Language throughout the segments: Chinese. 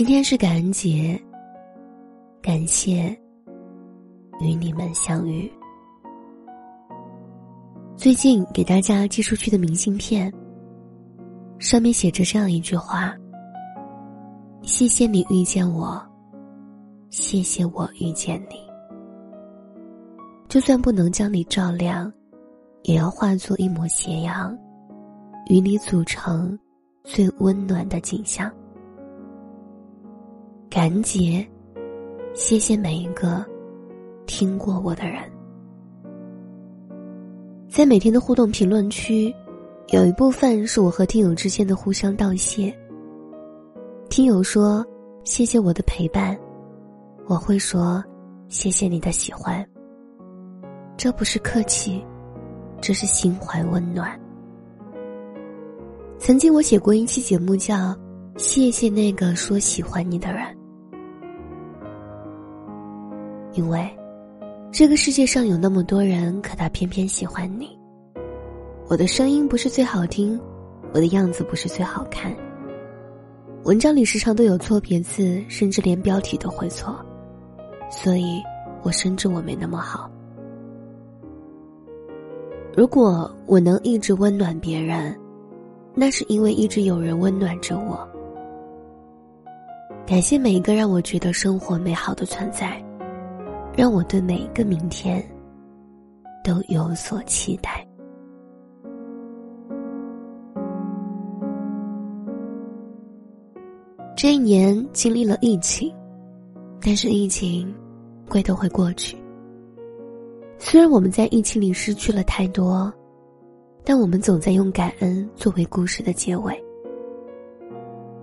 今天是感恩节，感谢与你们相遇。最近给大家寄出去的明信片，上面写着这样一句话：“谢谢你遇见我，谢谢我遇见你。就算不能将你照亮，也要化作一抹斜阳，与你组成最温暖的景象。”感恩节，谢谢每一个听过我的人。在每天的互动评论区，有一部分是我和听友之间的互相道谢。听友说：“谢谢我的陪伴。”我会说：“谢谢你的喜欢。”这不是客气，这是心怀温暖。曾经我写过一期节目，叫《谢谢那个说喜欢你的人》。因为，这个世界上有那么多人，可他偏偏喜欢你。我的声音不是最好听，我的样子不是最好看。文章里时常都有错别字，甚至连标题都会错，所以我深知我没那么好。如果我能一直温暖别人，那是因为一直有人温暖着我。感谢每一个让我觉得生活美好的存在。让我对每一个明天都有所期待。这一年经历了疫情，但是疫情归都会过去。虽然我们在疫情里失去了太多，但我们总在用感恩作为故事的结尾。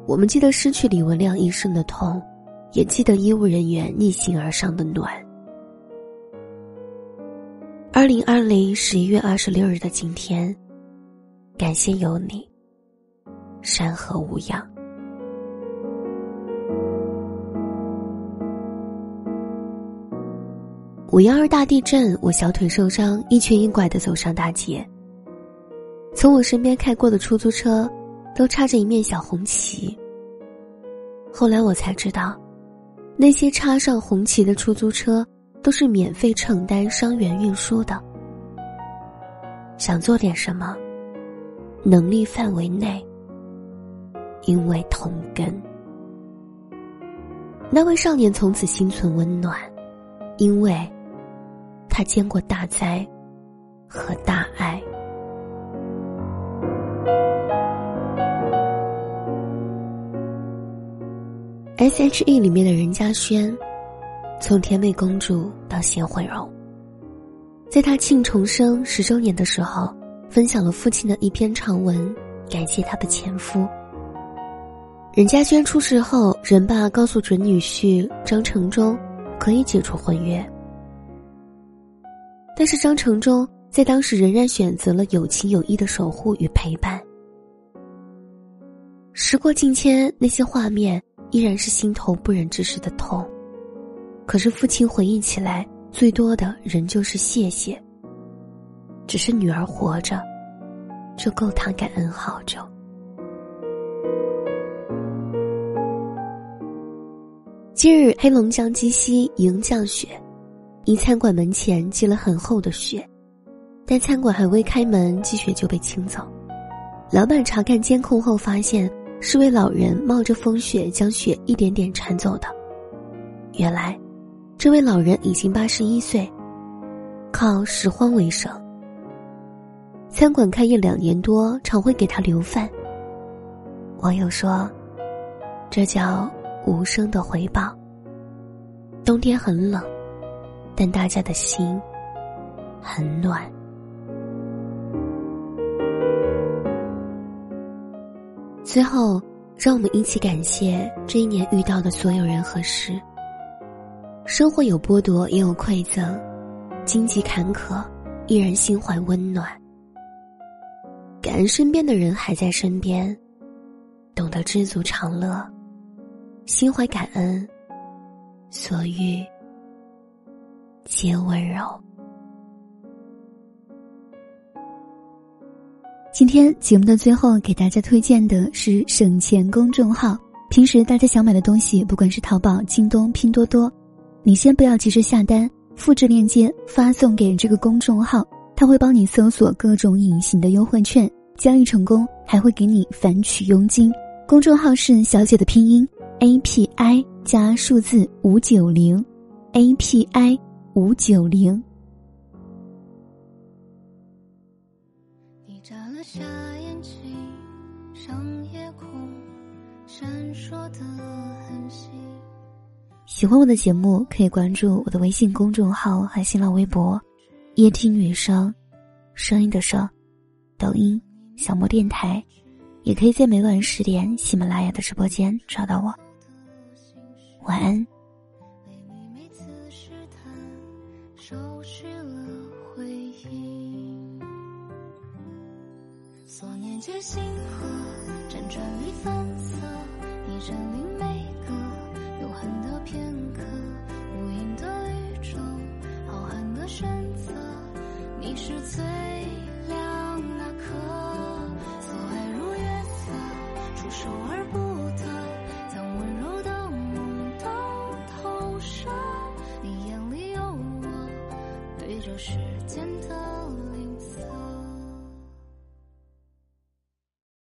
我们记得失去李文亮一生的痛，也记得医务人员逆行而上的暖。二零二零十一月二十六日的今天，感谢有你。山河无恙。五幺二大地震，我小腿受伤，一瘸一拐的走上大街。从我身边开过的出租车，都插着一面小红旗。后来我才知道，那些插上红旗的出租车。都是免费承担伤员运输的。想做点什么，能力范围内，因为同根。那位少年从此心存温暖，因为他见过大灾和大爱。S H E 里面的任嘉轩。从甜美公主到贤惠容，在她庆重生十周年的时候，分享了父亲的一篇长文，感谢他的前夫。任家轩出事后，任爸告诉准女婿张成忠，可以解除婚约，但是张成忠在当时仍然选择了有情有义的守护与陪伴。时过境迁，那些画面依然是心头不忍直视的痛。可是父亲回忆起来，最多的仍旧是谢谢。只是女儿活着，就够他感恩好久。今日黑龙江鸡西迎降雪，一餐馆门前积了很厚的雪，但餐馆还未开门，积雪就被清走。老板查看监控后发现，是位老人冒着风雪将雪一点点铲走的。原来。这位老人已经八十一岁，靠拾荒为生。餐馆开业两年多，常会给他留饭。网友说：“这叫无声的回报。”冬天很冷，但大家的心很暖。最后，让我们一起感谢这一年遇到的所有人和事。生活有剥夺，也有馈赠；荆棘坎坷，依然心怀温暖。感恩身边的人还在身边，懂得知足常乐，心怀感恩，所遇皆温柔。今天节目的最后，给大家推荐的是省钱公众号。平时大家想买的东西，不管是淘宝、京东、拼多多，你先不要急着下单，复制链接发送给这个公众号，他会帮你搜索各种隐形的优惠券，交易成功还会给你返取佣金。公众号是小姐的拼音 A P I 加数字五九零，A P I 五九零。下眼睛，像夜空闪烁的恒星。喜欢我的节目，可以关注我的微信公众号和新浪微博“夜听女生”，声音的声，抖音小莫电台，也可以在每晚十点喜马拉雅的直播间找到我。晚安。所念皆星河，辗转里反侧，你占领每是。